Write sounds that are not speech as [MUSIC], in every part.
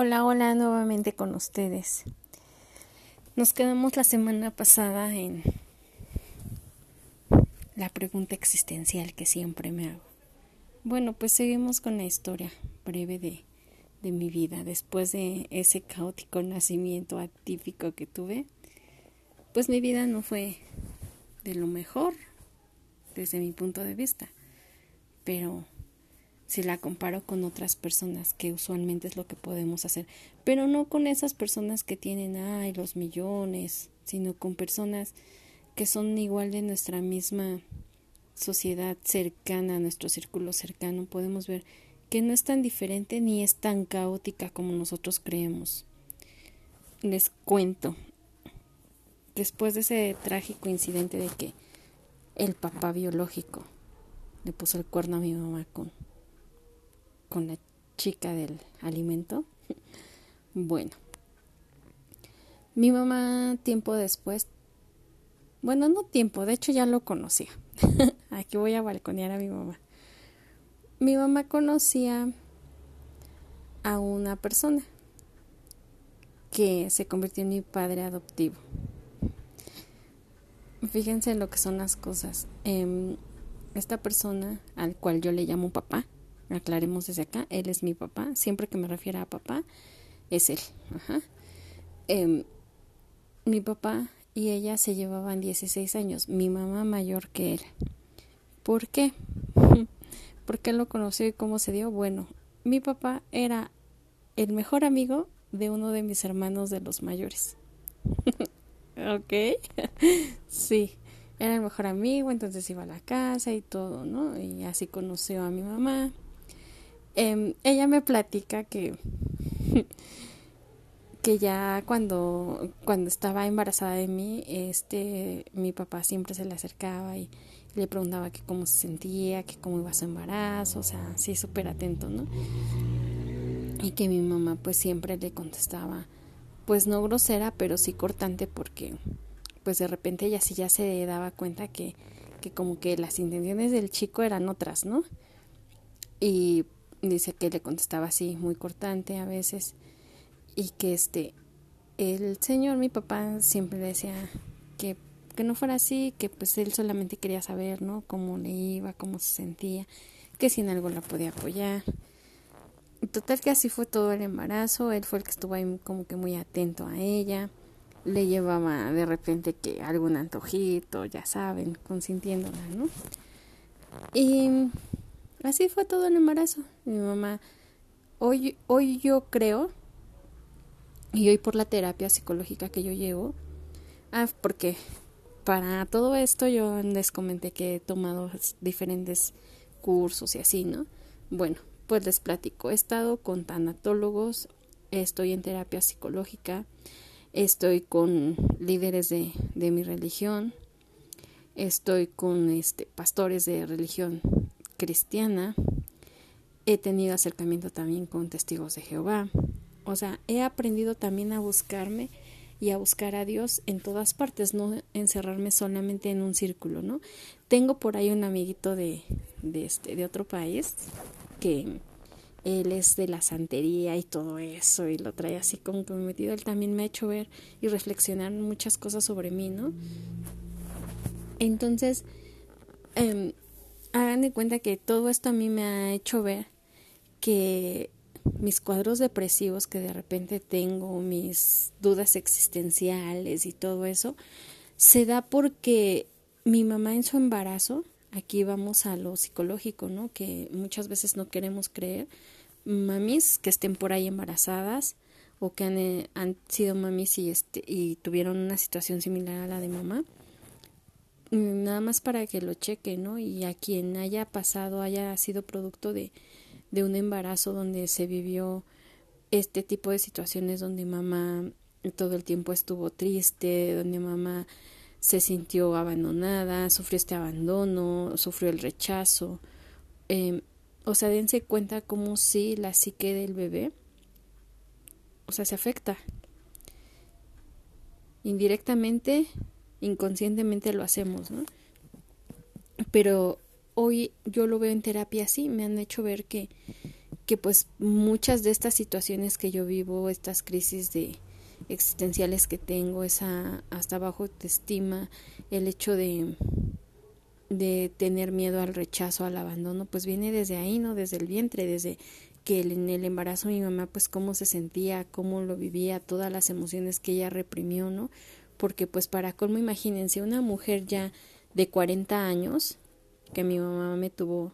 Hola, hola, nuevamente con ustedes. Nos quedamos la semana pasada en la pregunta existencial que siempre me hago. Bueno, pues seguimos con la historia breve de, de mi vida. Después de ese caótico nacimiento atípico que tuve, pues mi vida no fue de lo mejor desde mi punto de vista. Pero si la comparo con otras personas, que usualmente es lo que podemos hacer, pero no con esas personas que tienen, ay, los millones, sino con personas que son igual de nuestra misma sociedad cercana, nuestro círculo cercano, podemos ver que no es tan diferente ni es tan caótica como nosotros creemos. Les cuento, después de ese trágico incidente de que el papá biológico le puso el cuerno a mi mamá con con la chica del alimento. Bueno, mi mamá tiempo después, bueno, no tiempo, de hecho ya lo conocía. [LAUGHS] Aquí voy a balconear a mi mamá. Mi mamá conocía a una persona que se convirtió en mi padre adoptivo. Fíjense en lo que son las cosas. Em, esta persona, al cual yo le llamo papá, aclaremos desde acá, él es mi papá, siempre que me refiera a papá, es él. Ajá. Em, mi papá y ella se llevaban 16 años, mi mamá mayor que él. ¿Por qué? [LAUGHS] ¿Por qué lo conoció y cómo se dio? Bueno, mi papá era el mejor amigo de uno de mis hermanos de los mayores. [LAUGHS] ¿Ok? [LAUGHS] sí, era el mejor amigo, entonces iba a la casa y todo, ¿no? Y así conoció a mi mamá. Em, ella me platica que, [LAUGHS] que ya cuando, cuando estaba embarazada de mí, este, mi papá siempre se le acercaba y le preguntaba que cómo se sentía, que cómo iba su embarazo, o sea, sí, súper atento, ¿no? Y que mi mamá pues siempre le contestaba, pues no grosera, pero sí cortante porque pues de repente ella sí ya se daba cuenta que, que como que las intenciones del chico eran otras, ¿no? Y dice que le contestaba así muy cortante a veces y que este el señor mi papá siempre decía que que no fuera así que pues él solamente quería saber no cómo le iba cómo se sentía que si en algo la podía apoyar. Total que así fue todo el embarazo él fue el que estuvo ahí como que muy atento a ella le llevaba de repente que algún antojito ya saben consintiéndola no y Así fue todo el embarazo. Mi mamá, hoy, hoy yo creo, y hoy por la terapia psicológica que yo llevo, ah, porque para todo esto yo les comenté que he tomado diferentes cursos y así, ¿no? Bueno, pues les platico, he estado con tanatólogos, estoy en terapia psicológica, estoy con líderes de, de mi religión, estoy con este pastores de religión cristiana, he tenido acercamiento también con testigos de Jehová, o sea, he aprendido también a buscarme y a buscar a Dios en todas partes, no encerrarme solamente en un círculo, ¿no? Tengo por ahí un amiguito de, de, este, de otro país que él es de la santería y todo eso y lo trae así comprometido. Él también me ha hecho ver y reflexionar muchas cosas sobre mí, ¿no? Entonces, eh, hagan de cuenta que todo esto a mí me ha hecho ver que mis cuadros depresivos que de repente tengo, mis dudas existenciales y todo eso, se da porque mi mamá en su embarazo, aquí vamos a lo psicológico, ¿no? Que muchas veces no queremos creer, mamis que estén por ahí embarazadas o que han, eh, han sido mamis y, este, y tuvieron una situación similar a la de mamá, nada más para que lo cheque, ¿no? Y a quien haya pasado, haya sido producto de, de un embarazo donde se vivió este tipo de situaciones donde mamá todo el tiempo estuvo triste, donde mamá se sintió abandonada, sufrió este abandono, sufrió el rechazo. Eh, o sea, dense cuenta cómo si la psique del bebé, o sea, se afecta. Indirectamente inconscientemente lo hacemos, ¿no? Pero hoy yo lo veo en terapia así, me han hecho ver que, que pues muchas de estas situaciones que yo vivo, estas crisis de existenciales que tengo, esa hasta bajo autoestima, el hecho de de tener miedo al rechazo, al abandono, pues viene desde ahí, ¿no? Desde el vientre, desde que en el embarazo mi mamá, pues cómo se sentía, cómo lo vivía, todas las emociones que ella reprimió, ¿no? Porque pues para colmo, imagínense, una mujer ya de 40 años, que mi mamá me tuvo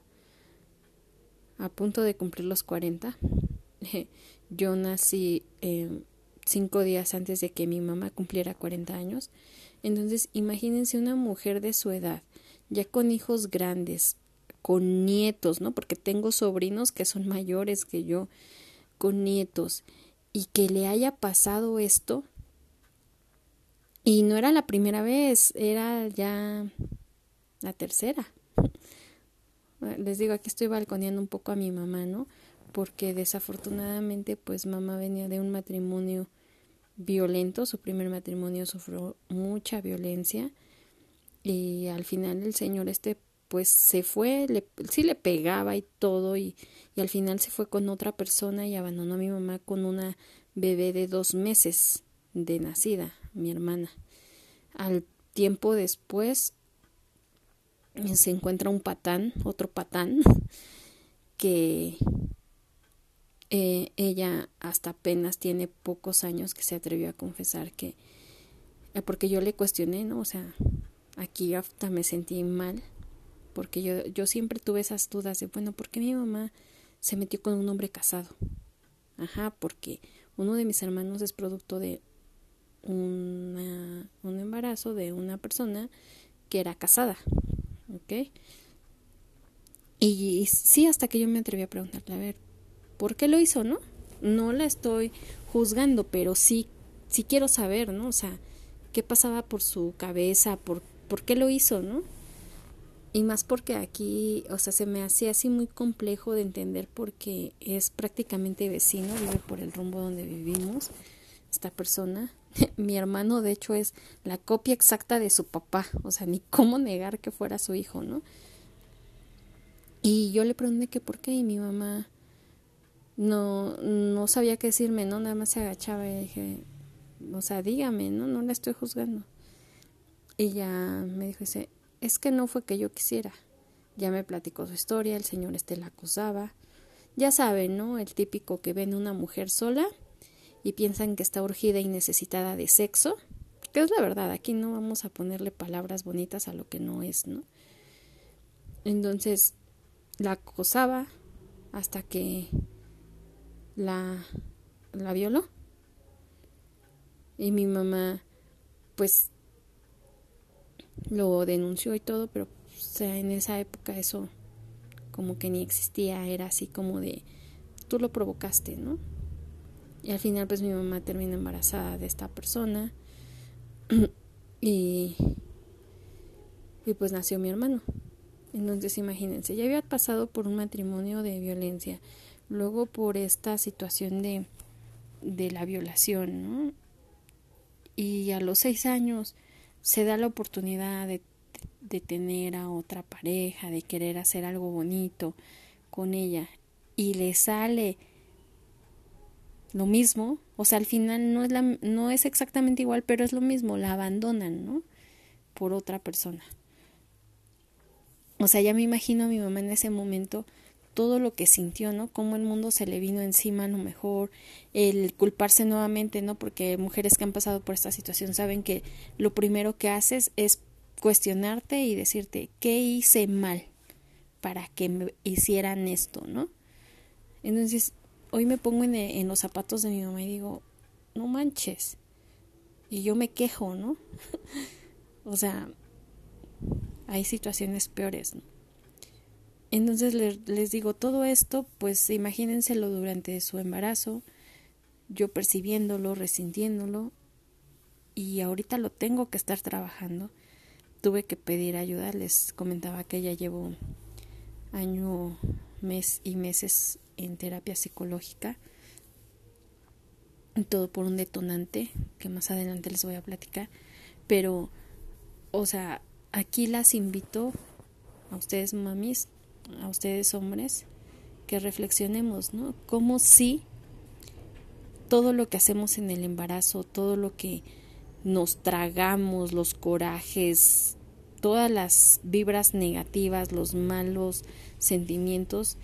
a punto de cumplir los 40. [LAUGHS] Yo nací eh, cinco días antes de que mi mamá cumpliera 40 años. Entonces, imagínense una mujer de su edad, ya con hijos grandes, con nietos, ¿no? Porque tengo sobrinos que son mayores que yo, con nietos, y que le haya pasado esto. Y no era la primera vez, era ya la tercera. [LAUGHS] Les digo, aquí estoy balconeando un poco a mi mamá, ¿no? Porque desafortunadamente, pues mamá venía de un matrimonio violento, su primer matrimonio sufrió mucha violencia y al final el señor este pues se fue, le, sí le pegaba y todo y, y al final se fue con otra persona y abandonó a mi mamá con una bebé de dos meses de nacida, mi hermana. Al tiempo después se encuentra un patán, otro patán, [LAUGHS] que eh, ella hasta apenas tiene pocos años que se atrevió a confesar que, eh, porque yo le cuestioné, ¿no? O sea, aquí hasta me sentí mal, porque yo, yo siempre tuve esas dudas de, bueno, ¿por qué mi mamá se metió con un hombre casado? Ajá, porque uno de mis hermanos es producto de una, un embarazo de una persona que era casada. ¿ok? Y, sí, hasta que yo me atreví a preguntarle, a ver, ¿por qué lo hizo, no? No la estoy juzgando, pero sí, sí quiero saber, ¿no? O sea, ¿qué pasaba por su cabeza? ¿Por, por qué lo hizo, no? Y más porque aquí, o sea, se me hacía así muy complejo de entender porque es prácticamente vecino, vive por el rumbo donde vivimos, esta persona. [LAUGHS] Mi hermano, de hecho, es la copia exacta de su papá, o sea, ni cómo negar que fuera su hijo, ¿no? Y yo le pregunté que por qué y mi mamá no, no sabía qué decirme, ¿no? Nada más se agachaba y dije, o sea, dígame, ¿no? No la estoy juzgando. Y ya me dijo, dice, es que no fue que yo quisiera. Ya me platicó su historia, el señor este la acusaba. Ya saben, ¿no? El típico que ven una mujer sola y piensan que está urgida y necesitada de sexo, que es la verdad, aquí no vamos a ponerle palabras bonitas a lo que no es, ¿no? Entonces la acosaba hasta que la, la violó. Y mi mamá, pues, lo denunció y todo, pero o sea, en esa época eso como que ni existía, era así como de, tú lo provocaste, ¿no? Y al final pues mi mamá termina embarazada de esta persona [CLEARS THROAT] y, y pues nació mi hermano. Entonces imagínense, ya había pasado por un matrimonio de violencia, luego por esta situación de, de la violación, ¿no? Y a los seis años se da la oportunidad de, de tener a otra pareja, de querer hacer algo bonito con ella y le sale lo mismo, o sea, al final no es, la, no es exactamente igual, pero es lo mismo, la abandonan, ¿no? Por otra persona. O sea, ya me imagino a mi mamá en ese momento todo lo que sintió, ¿no? Cómo el mundo se le vino encima a lo mejor, el culparse nuevamente, ¿no? Porque mujeres que han pasado por esta situación saben que lo primero que haces es cuestionarte y decirte, ¿qué hice mal para que me hicieran esto, ¿no? Entonces, hoy me pongo en, los zapatos de mi mamá y digo, no manches. Y yo me quejo, ¿no? [LAUGHS] o sea, hay situaciones peores, ¿no? Entonces les, digo, todo esto, pues imagínenselo durante su embarazo, yo percibiéndolo, resintiéndolo, y ahorita lo tengo que estar trabajando. Tuve que pedir ayuda, les comentaba que ya llevo año, mes y meses en terapia psicológica. Todo por un detonante que más adelante les voy a platicar. Pero, o sea, aquí las invito a ustedes mamis, a ustedes hombres, que reflexionemos, ¿no? Cómo sí todo lo que hacemos en el embarazo, todo lo que nos tragamos, los corajes, todas las vibras negativas, los malos sentimientos,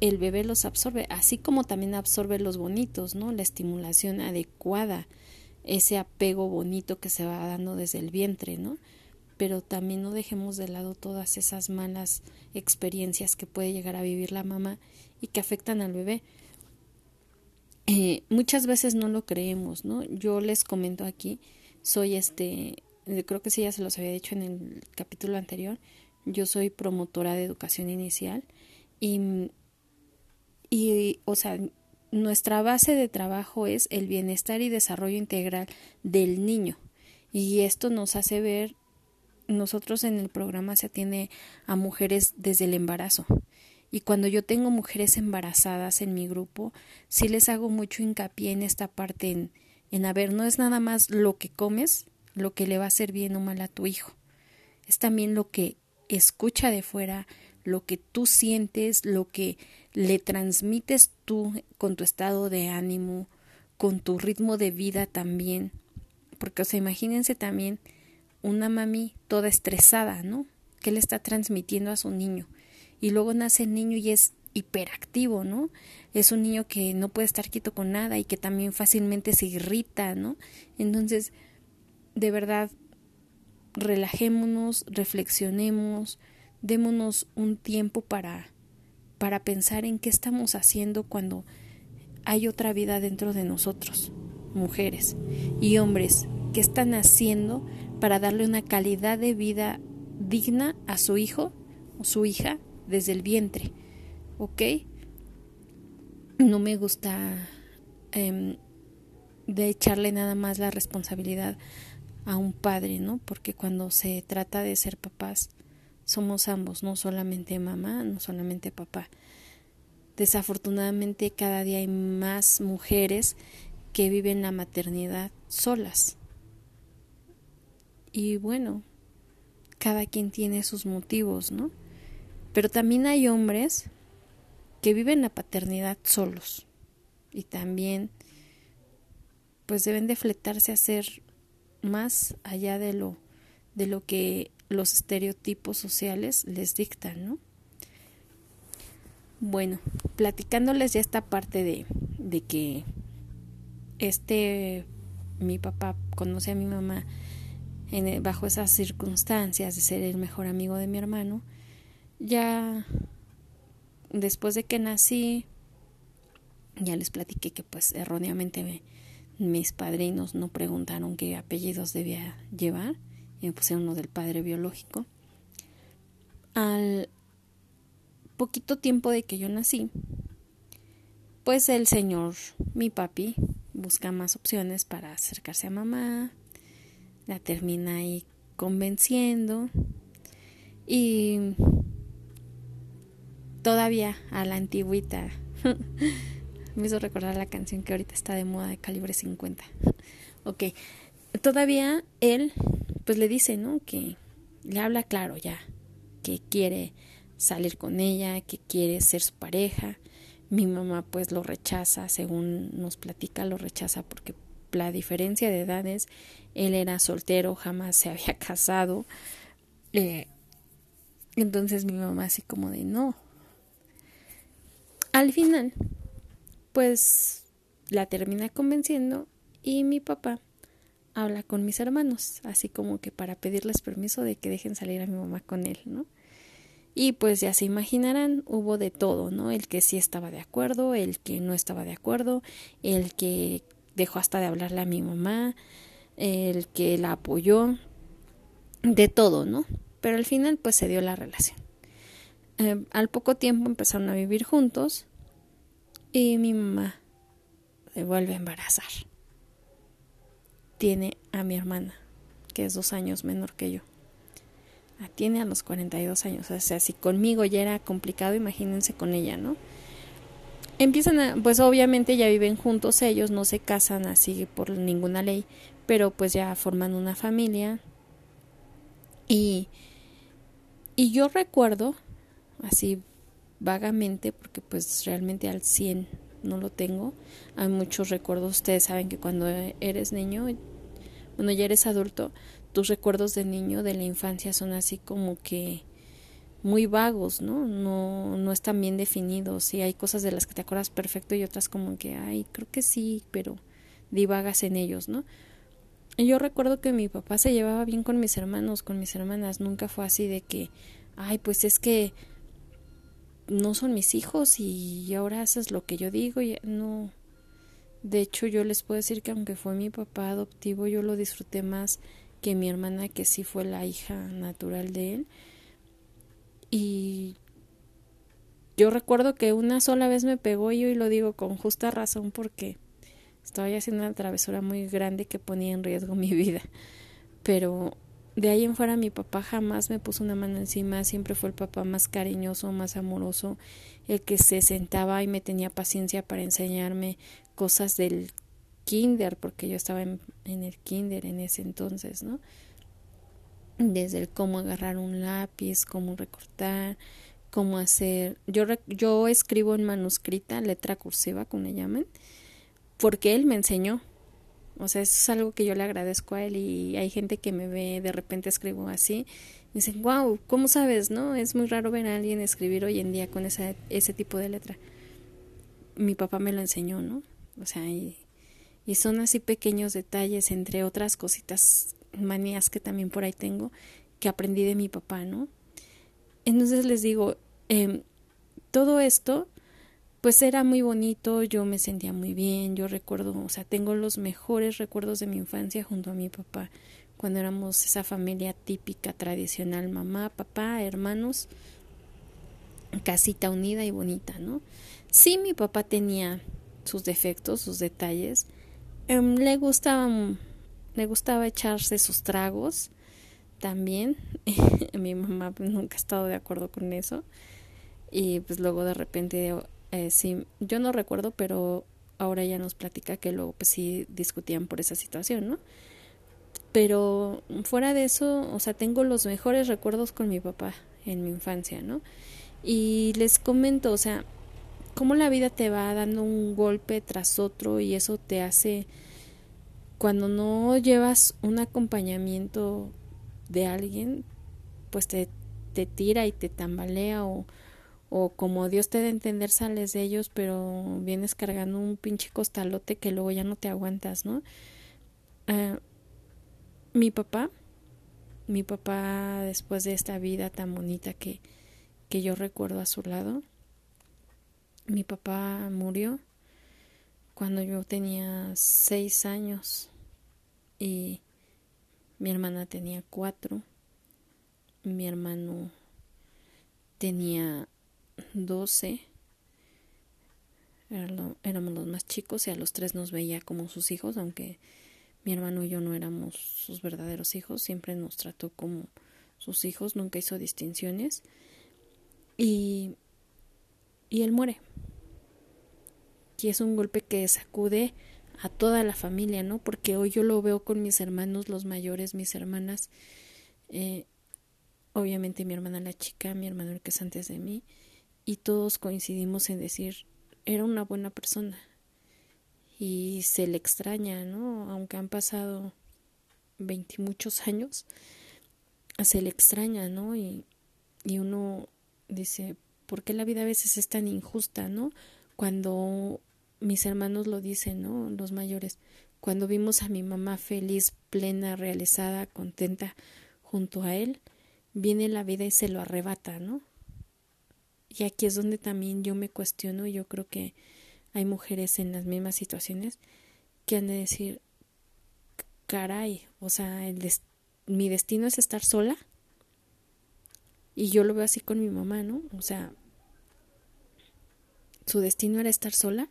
el bebé los absorbe, así como también absorbe los bonitos, ¿no? La estimulación adecuada, ese apego bonito que se va dando desde el vientre, ¿no? Pero también no dejemos de lado todas esas malas experiencias que puede llegar a vivir la mamá y que afectan al bebé. Eh, muchas veces no lo creemos, ¿no? Yo les comento aquí, soy este, creo que sí ya se los había dicho en el capítulo anterior, yo soy promotora de educación inicial y y, o sea, nuestra base de trabajo es el bienestar y desarrollo integral del niño. Y esto nos hace ver, nosotros en el programa se atiende a mujeres desde el embarazo. Y cuando yo tengo mujeres embarazadas en mi grupo, sí les hago mucho hincapié en esta parte, en, en a ver, no es nada más lo que comes, lo que le va a hacer bien o mal a tu hijo. Es también lo que escucha de fuera, lo que tú sientes, lo que le transmites tú con tu estado de ánimo, con tu ritmo de vida también. Porque, o sea, imagínense también una mami toda estresada, ¿no? ¿Qué le está transmitiendo a su niño? Y luego nace el niño y es hiperactivo, ¿no? Es un niño que no puede estar quieto con nada y que también fácilmente se irrita, ¿no? Entonces, de verdad, relajémonos, reflexionemos, démonos un tiempo para, para pensar en qué estamos haciendo cuando hay otra vida dentro de nosotros, mujeres y hombres, qué están haciendo para darle una calidad de vida digna a su hijo o su hija desde el vientre, ¿ok? No me gusta em, de echarle nada más la responsabilidad a un padre, ¿no? Porque cuando se trata de ser papás, somos ambos, no solamente mamá, no solamente papá. Desafortunadamente cada día hay más mujeres que viven la maternidad solas. Y bueno, cada quien tiene sus motivos, ¿no? Pero también hay hombres que viven la paternidad solos y también pues deben de fletarse a ser más allá de lo de lo que los estereotipos sociales les dictan, ¿no? Bueno, platicándoles ya esta parte de, de que este, mi papá conoce a mi mamá en, bajo esas circunstancias de ser el mejor amigo de mi hermano, ya después de que nací, ya les platiqué que pues erróneamente mis padrinos no preguntaron qué apellidos debía llevar y me pusieron uno del padre biológico. Al poquito tiempo de que yo nací, pues el señor, mi papi, busca más opciones para acercarse a mamá, la termina ahí convenciendo y todavía a la antigüita [LAUGHS] me hizo recordar la canción que ahorita está de moda de calibre 50. ok, todavía él pues le dice, ¿no? Que le habla claro ya, que quiere salir con ella, que quiere ser su pareja. Mi mamá pues lo rechaza, según nos platica, lo rechaza porque la diferencia de edades, él era soltero, jamás se [LAUGHS] había casado. Eh, entonces mi mamá así como de no. Al final, pues la termina convenciendo y mi papá habla con mis hermanos, así como que para pedirles permiso de que dejen salir a mi mamá con él, ¿no? Y pues ya se imaginarán, hubo de todo, ¿no? El que sí estaba de acuerdo, el que no estaba de acuerdo, el que dejó hasta de hablarle a mi mamá, el que la apoyó, de todo, ¿no? Pero al final pues se dio la relación. Eh, al poco tiempo empezaron a vivir juntos y mi mamá se vuelve a embarazar tiene a mi hermana, que es dos años menor que yo. La tiene a los 42 años. O sea, si conmigo ya era complicado, imagínense con ella, ¿no? Empiezan a, pues obviamente ya viven juntos ellos, no se casan así por ninguna ley, pero pues ya forman una familia. Y, y yo recuerdo, así vagamente, porque pues realmente al 100 no lo tengo. Hay muchos recuerdos, ustedes saben que cuando eres niño, bueno, ya eres adulto, tus recuerdos de niño, de la infancia son así como que muy vagos, ¿no? No, no están bien definidos y hay cosas de las que te acuerdas perfecto y otras como que, ay, creo que sí, pero divagas en ellos, ¿no? Yo recuerdo que mi papá se llevaba bien con mis hermanos, con mis hermanas, nunca fue así de que, ay, pues es que no son mis hijos y ahora haces lo que yo digo y no. De hecho, yo les puedo decir que aunque fue mi papá adoptivo, yo lo disfruté más que mi hermana, que sí fue la hija natural de él. Y yo recuerdo que una sola vez me pegó y hoy lo digo con justa razón porque estaba haciendo una travesura muy grande que ponía en riesgo [LAUGHS] mi vida. Pero de ahí en fuera mi papá jamás me puso una mano encima, siempre fue el papá más cariñoso, más amoroso, el que se sentaba y me tenía paciencia para enseñarme cosas del kinder, porque yo estaba en, el kinder en ese entonces, ¿no? Desde el cómo agarrar un lápiz, cómo recortar, cómo hacer. Yo, yo escribo en manuscrita, letra cursiva, como le llaman, porque él me enseñó. O sea, eso es algo que yo le agradezco a él y hay gente que me ve, de repente escribo así, y dicen, wow, ¿cómo sabes? ¿No? Es muy raro ver a alguien escribir hoy en día con esa, ese tipo de letra. Mi papá me lo enseñó, ¿no? O sea, y, y son así pequeños detalles, entre otras cositas, manías que también por ahí tengo, que aprendí de mi papá, ¿no? Entonces les digo, eh, todo esto pues era muy bonito, yo me sentía muy bien, yo recuerdo, o sea, tengo los mejores recuerdos de mi infancia junto a mi papá, cuando éramos esa familia típica, tradicional, mamá, papá, hermanos, casita unida y bonita, ¿no? Sí, mi papá tenía sus defectos, sus detalles, em, le gustaba, le gustaba echarse sus tragos, también, [LAUGHS] mi mamá nunca ha estado de acuerdo con eso, y pues luego de repente eh, sí, yo no recuerdo, pero ahora ella nos platica que luego pues sí discutían por esa situación, ¿no? Pero fuera de eso, o sea, tengo los mejores recuerdos con mi papá en mi infancia, ¿no? Y les comento, o sea, cómo la vida te va dando un golpe tras otro y eso te hace, cuando no llevas un acompañamiento de alguien, pues te, te tira y te tambalea o, o como Dios te a entender sales de ellos, pero vienes cargando un pinche costalote que luego ya no te aguantas, ¿no? Ah, mi papá, mi papá después de esta vida tan bonita que, que yo recuerdo a su lado, mi papá murió cuando yo tenía seis años y mi hermana tenía cuatro, mi hermano tenía 12 éramos los más chicos y a los tres nos veía como sus hijos, aunque mi hermano y yo no éramos sus verdaderos hijos, siempre nos trató como sus hijos, nunca hizo distinciones. Y, y él muere. Y es un golpe que sacude a toda la familia, ¿no? Porque hoy yo lo veo con mis hermanos, los mayores, mis hermanas, eh, obviamente mi hermana la chica, mi hermano el que es antes de mí, y todos coincidimos en decir, era una buena persona y se le extraña, ¿no? Aunque han pasado veintimuchos años, se le extraña, ¿no? Y, y uno dice, ¿por qué la vida a veces es tan injusta, ¿no? Cuando mis hermanos lo dicen, ¿no? Los mayores, cuando vimos a mi mamá feliz, plena, realizada, contenta junto a él, viene la vida y se lo arrebata, ¿no? Y aquí es donde también yo me cuestiono, yo creo que hay mujeres en las mismas situaciones que han de decir, caray, o sea, el mi destino es estar sola. Y yo lo veo así con mi mamá, ¿no? O sea, su destino era estar sola.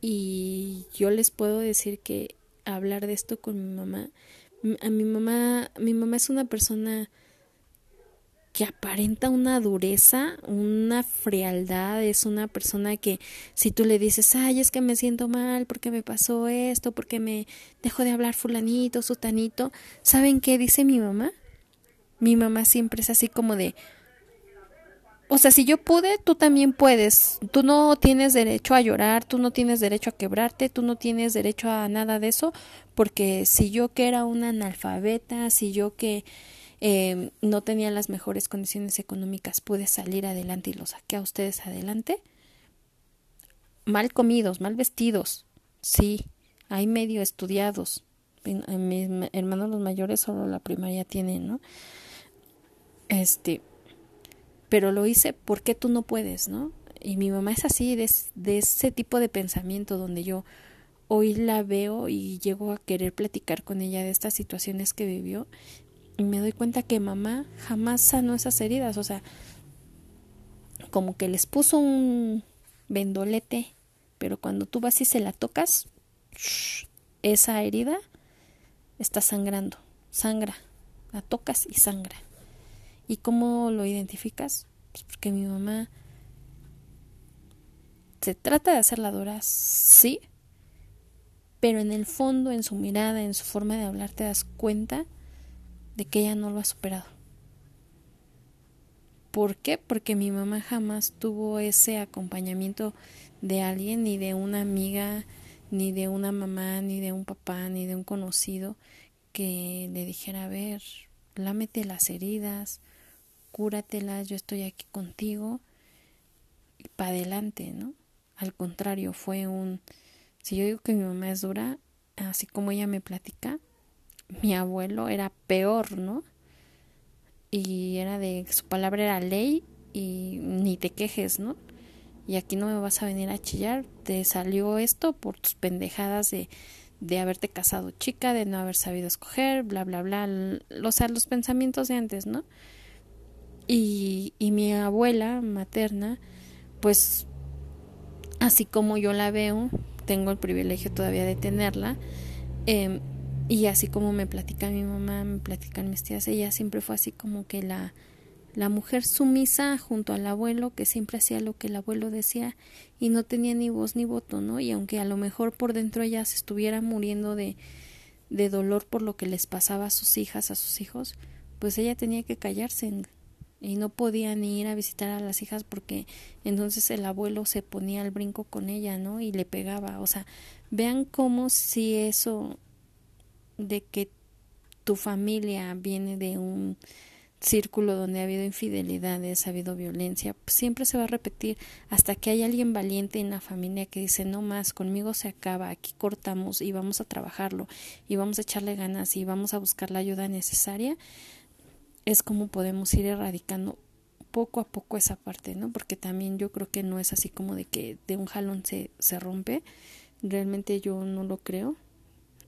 Y yo les puedo decir que hablar de esto con mi mamá, a mi mamá, mi mamá es una persona que aparenta una dureza, una frialdad, es una persona que si tú le dices, ay, es que me siento mal porque me pasó esto, porque me dejó de hablar fulanito, sutanito, ¿saben qué dice mi mamá? Mi mamá siempre es así como de, o sea, si yo pude, tú también puedes. Tú no tienes derecho a llorar, tú no tienes derecho a quebrarte, tú no tienes derecho a nada de eso, porque si yo que era una analfabeta, si yo que eh, no tenía las mejores condiciones económicas pude salir adelante y los saqué a ustedes adelante, mal comidos, mal vestidos, sí, hay medio estudiados. Mis hermanos los mayores solo la primaria tienen, ¿no? Este, pero lo hice porque tú no puedes, ¿no? Y mi mamá es así, de, ese tipo de pensamiento donde yo hoy la veo y llego a querer platicar con ella de estas situaciones que vivió y me doy cuenta que mamá jamás sanó esas heridas, o sea, como que les puso un vendolete, pero cuando tú vas y se la tocas, esa herida está sangrando, sangra, la tocas y sangra. ¿Y cómo lo identificas? Pues porque mi mamá se trata de hacerla dura, sí, pero en el fondo, en su mirada, en su forma de hablar, te das cuenta de que ella no lo ha superado. ¿Por qué? Porque mi mamá jamás tuvo ese acompañamiento de alguien, ni de una amiga, ni de una mamá, ni de un papá, ni de un conocido que le dijera, a ver, lámete las heridas, cúratelas, yo estoy aquí contigo, y para adelante, ¿no? Al contrario, fue un... Si yo digo que mi mamá es dura, así como ella me platica, mi abuelo era peor, ¿no? Y era de, su palabra era ley y ni te quejes, ¿no? Y aquí no me vas a venir a chillar, te salió esto por tus pendejadas de, de haberte casado chica, de no haber sabido escoger, bla, bla, bla, o sea, los pensamientos de antes, ¿no? Y, y mi abuela materna, pues así como yo la veo, tengo el privilegio todavía de tenerla, eh, y así como me platica mi mamá, me platican mis tías, ella siempre fue así como que la, la mujer sumisa junto al abuelo que siempre hacía lo que el abuelo decía y no tenía ni voz ni voto, ¿no? Y aunque a lo mejor por dentro ella se estuviera muriendo de, de dolor por lo que les pasaba a sus hijas, a sus hijos, pues ella tenía que callarse y no podía ni ir a visitar a las hijas porque entonces el abuelo se ponía al brinco con ella, ¿no? Y le pegaba, o sea, vean cómo si eso de que tu familia viene de un círculo donde ha habido infidelidades, ha habido violencia, pues siempre se va a repetir hasta que hay alguien valiente en la familia que dice no más, conmigo se acaba, aquí cortamos y vamos a trabajarlo y vamos a echarle ganas y vamos a buscar la ayuda necesaria es como podemos ir erradicando poco a poco esa parte, ¿no? Porque también yo creo que no es así como de que de un jalón se, se rompe. Realmente yo no lo creo.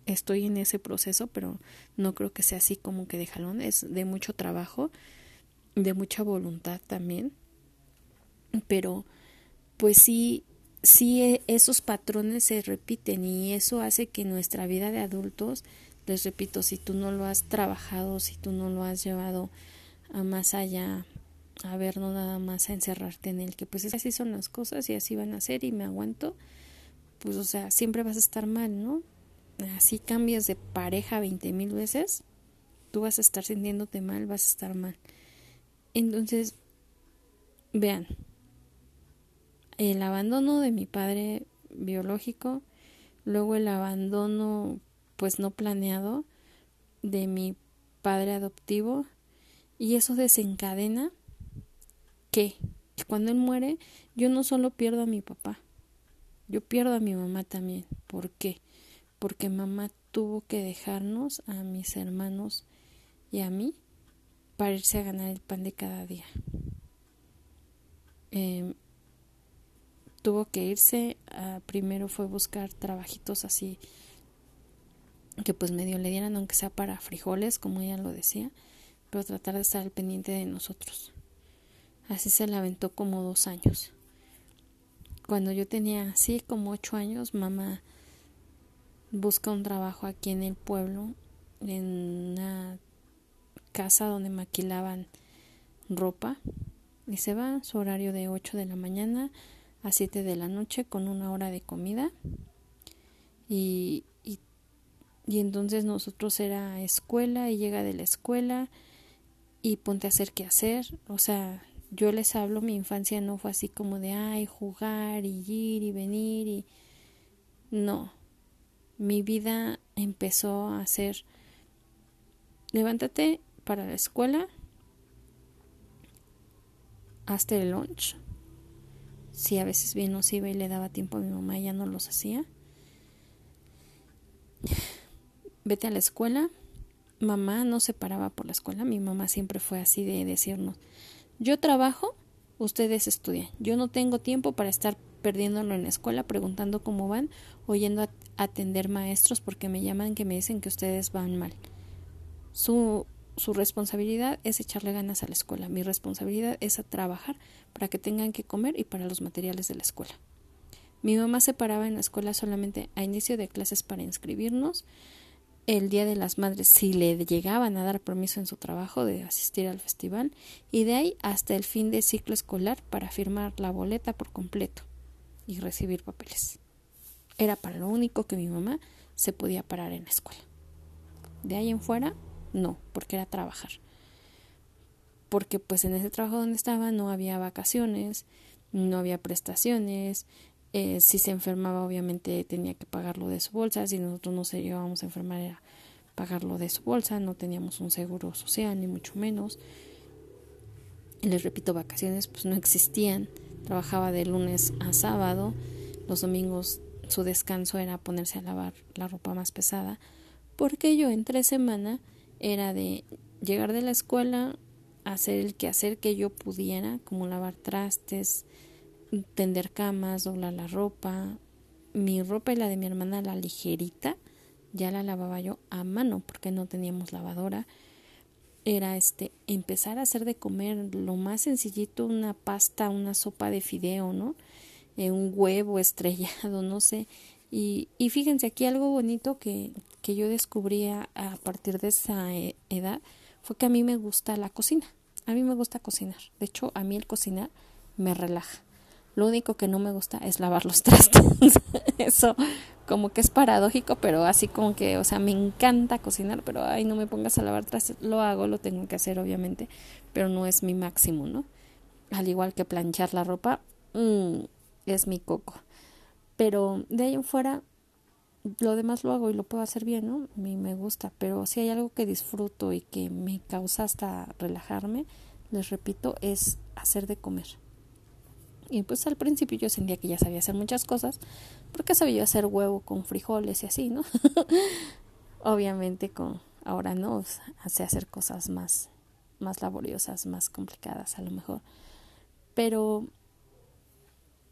Estoy en ese proceso, pero no creo que sea así como que de jalón. Es de mucho trabajo, de mucha voluntad también. Pero, pues sí, sí e, esos patrones se repiten y eso hace que nuestra vida de adultos les repito, si tú no lo has trabajado, si tú no lo has llevado a más allá, a ver, no nada más a encerrarte en el que pues así son las cosas y así van a ser y me aguanto, pues o sea, siempre vas a estar mal, ¿no? Así cambias de pareja veinte mil veces, tú vas a estar sintiéndote mal, vas a estar mal. Entonces, vean, el abandono de mi padre biológico, luego el abandono pues no planeado de mi padre adoptivo y eso desencadena que cuando él muere yo no solo pierdo a mi papá, yo pierdo a mi mamá también. ¿Por qué? Porque mamá tuvo que dejarnos a mis hermanos y a mí para irse a ganar el pan de cada día. Em, tuvo que irse, a, primero fue buscar trabajitos así que pues medio le dieran aunque sea para frijoles, como ella lo decía, pero tratar de estar al pendiente de nosotros. Así se la aventó como dos años. Cuando yo tenía así como ocho años, mamá busca un trabajo aquí en el pueblo, en una casa donde maquilaban ropa, y se va su horario de ocho de la mañana a siete de la noche con una hora de comida. Y y entonces nosotros era escuela y llega de la escuela y ponte a hacer qué hacer. O sea, yo les hablo, mi infancia no fue así como de, ay, jugar y ir y venir y... No, mi vida empezó a ser, levántate para la escuela hasta el lunch. Si a veces bien nos iba y le daba tiempo a mi mamá, ya no los hacía. Vete a la escuela. Mamá no se paraba por la escuela. Mi mamá siempre fue así de decirnos, yo trabajo, ustedes estudian. Yo no tengo tiempo para estar perdiéndolo en la escuela, preguntando cómo van, oyendo a atender maestros porque me llaman que me dicen que ustedes van mal. Su, su responsabilidad es echarle ganas a la escuela. Mi responsabilidad es trabajar para que tengan que comer y para los materiales de la escuela. Mi mamá se paraba en la escuela solamente a inicio de clases para inscribirnos, el Día de las Madres si le llegaban a dar permiso en su trabajo de asistir al festival y de ahí hasta el fin de ciclo escolar para firmar la boleta por completo y recibir papeles. Era para lo único que mi mamá se podía parar en la escuela. De ahí en fuera, no, porque era trabajar. Porque pues en ese trabajo donde estaba no había vacaciones, no había prestaciones, eh, si se enfermaba, obviamente tenía que pagarlo de su bolsa. Si nosotros no se llevábamos a enfermar, era pagarlo de su bolsa. No teníamos un seguro social, ni mucho menos. les repito, vacaciones pues no existían. Trabajaba de lunes a sábado. Los domingos su descanso era ponerse a lavar la ropa más pesada. Porque yo entre semana era de llegar de la escuela, hacer el quehacer que yo pudiera, como lavar trastes, tender camas, doblar la ropa. Mi ropa y la de mi hermana, la ligerita, ya la lavaba yo a mano porque no teníamos lavadora. Era este empezar a hacer de comer lo más sencillito, una pasta, una sopa de fideo, ¿no? Eh, un huevo estrellado, no sé. Y, y fíjense aquí algo bonito que, que yo descubrí a, a partir de esa eh, edad fue que a mí me gusta la cocina. A mí me gusta cocinar. De hecho, a mí el cocinar me relaja. Lo único que no me gusta es lavar los [LAUGHS] trastes. Eso como que es paradójico, pero así como que, o sea, me encanta cocinar, pero ay, no me pongas a lavar trastes. Lo hago, lo tengo que hacer, obviamente, pero no es mi máximo, ¿no? Al igual que planchar la ropa, mmm, es mi coco. Pero de ahí en fuera, lo demás lo hago y lo puedo hacer bien, ¿no? A mí me gusta, pero si hay algo que disfruto y que me causa hasta relajarme, les repito, es hacer de comer. Y pues al principio yo sentía que ya sabía hacer muchas cosas, porque sabía hacer huevo con frijoles y así, ¿no? [LAUGHS] Obviamente con ahora no, sé hacer cosas más más laboriosas, más complicadas a lo mejor. Pero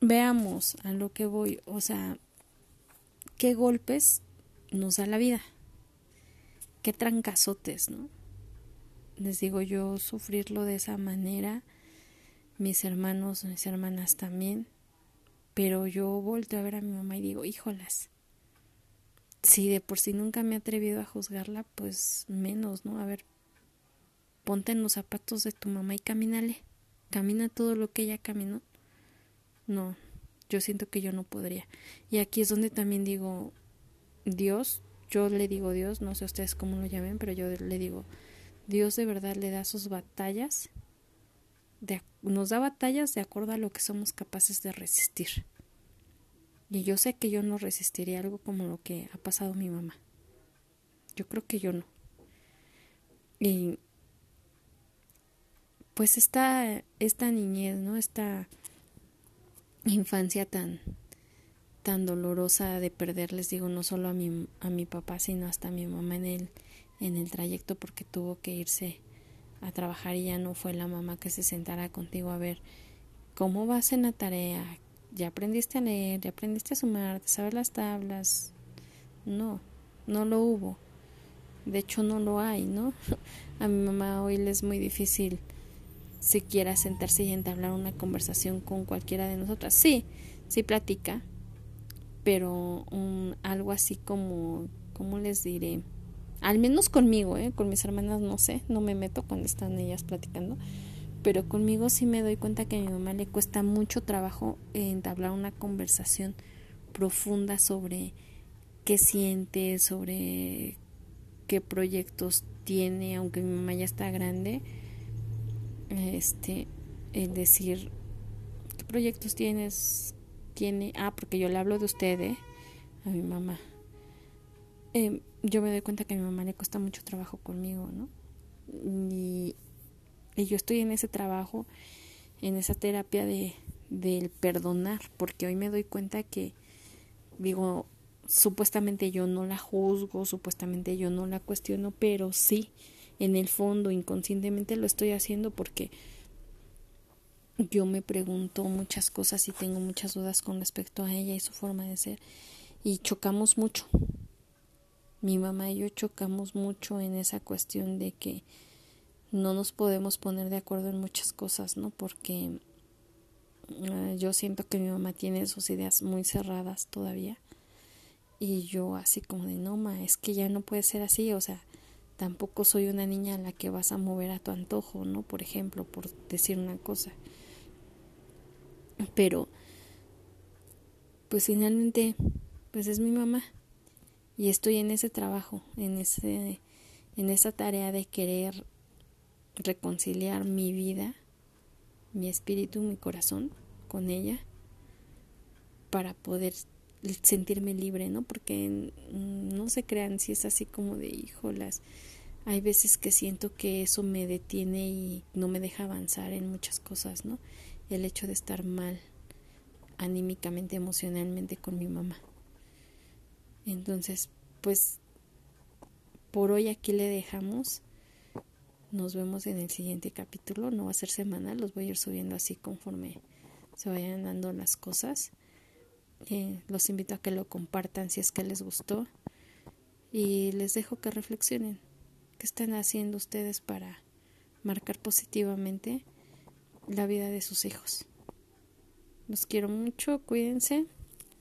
veamos a lo que voy, o sea, qué golpes nos da la vida. Qué trancazotes, ¿no? Les digo yo sufrirlo de esa manera mis hermanos, mis hermanas también, pero yo volteo a ver a mi mamá y digo, híjolas, si de por sí nunca me he atrevido a juzgarla, pues menos, ¿no? A ver, ponte en los zapatos de tu mamá y camínale, camina todo lo que ella caminó. No, yo siento que yo no podría. Y aquí es donde también digo, Dios, yo le digo Dios, no sé ustedes cómo lo llamen, pero yo le digo, Dios de verdad le da sus batallas nos da batallas de acuerdo a lo que somos capaces de resistir. Y yo sé que yo no resistiría algo como lo que ha pasado mi mamá. Yo creo que yo no. Y pues esta, esta niñez, ¿no? Esta infancia tan, tan dolorosa de perder, les digo, no solo a mi, a mi papá, sino hasta a mi mamá en el, en el trayecto porque tuvo que irse a trabajar y ya no fue la mamá que se sentara contigo a ver cómo vas en la tarea, ya aprendiste a leer, ya aprendiste a sumar, saber las tablas. No, no lo hubo. De hecho, no lo hay, ¿no? [LAUGHS] A mi mamá hoy le es muy difícil siquiera sentarse y entablar una conversación con cualquiera de nosotras. Sí, sí platica, pero un, algo así como, ¿cómo les diré? Al menos conmigo, ¿eh? con mis hermanas no sé, no me meto cuando están ellas platicando, pero conmigo sí me doy cuenta que a mi mamá le cuesta mucho trabajo entablar una conversación profunda sobre qué siente, sobre qué proyectos tiene, aunque mi mamá ya está grande, este, el decir, ¿qué proyectos tienes? Tiene, ah, porque yo le hablo de usted, ¿eh? A mi mamá. Eh, yo me doy cuenta que a mi mamá le cuesta mucho trabajo conmigo, ¿no? Y, yo estoy en ese trabajo, en esa terapia de del perdonar, porque hoy me doy cuenta que digo, supuestamente yo no la juzgo, supuestamente yo no la cuestiono, pero sí, en el fondo, inconscientemente lo estoy haciendo porque yo me pregunto muchas cosas y tengo muchas dudas con respecto a ella y su forma de ser y chocamos mucho. Mi mamá y yo chocamos mucho en esa cuestión de que no nos podemos poner de acuerdo en muchas cosas, ¿no? Porque eh, yo siento que mi mamá tiene sus ideas muy cerradas todavía. Y yo así como de no ma es que ya no puede ser así o sea tampoco soy una niña a la que vas a mover a tu antojo no por ejemplo por decir una cosa. Pero pues finalmente pues es mi mamá y estoy en ese trabajo en ese en esa tarea de querer reconciliar mi vida mi espíritu, mi corazón con ella para poder sentirme libre, ¿no? Porque no se crean si es así como de híjolas. Hay veces que siento que eso me detiene y no me deja avanzar en muchas cosas, ¿no? El hecho de estar mal anímicamente, emocionalmente con mi mamá. Entonces, pues por hoy aquí le dejamos. Nos vemos en el siguiente capítulo. No va a ser semanal, los voy a ir subiendo así conforme se vayan dando las cosas. Eh, los invito a que lo compartan si es que les gustó. Y les dejo que reflexionen. ¿Qué están haciendo ustedes para marcar positivamente la vida de sus hijos? Los quiero mucho, cuídense.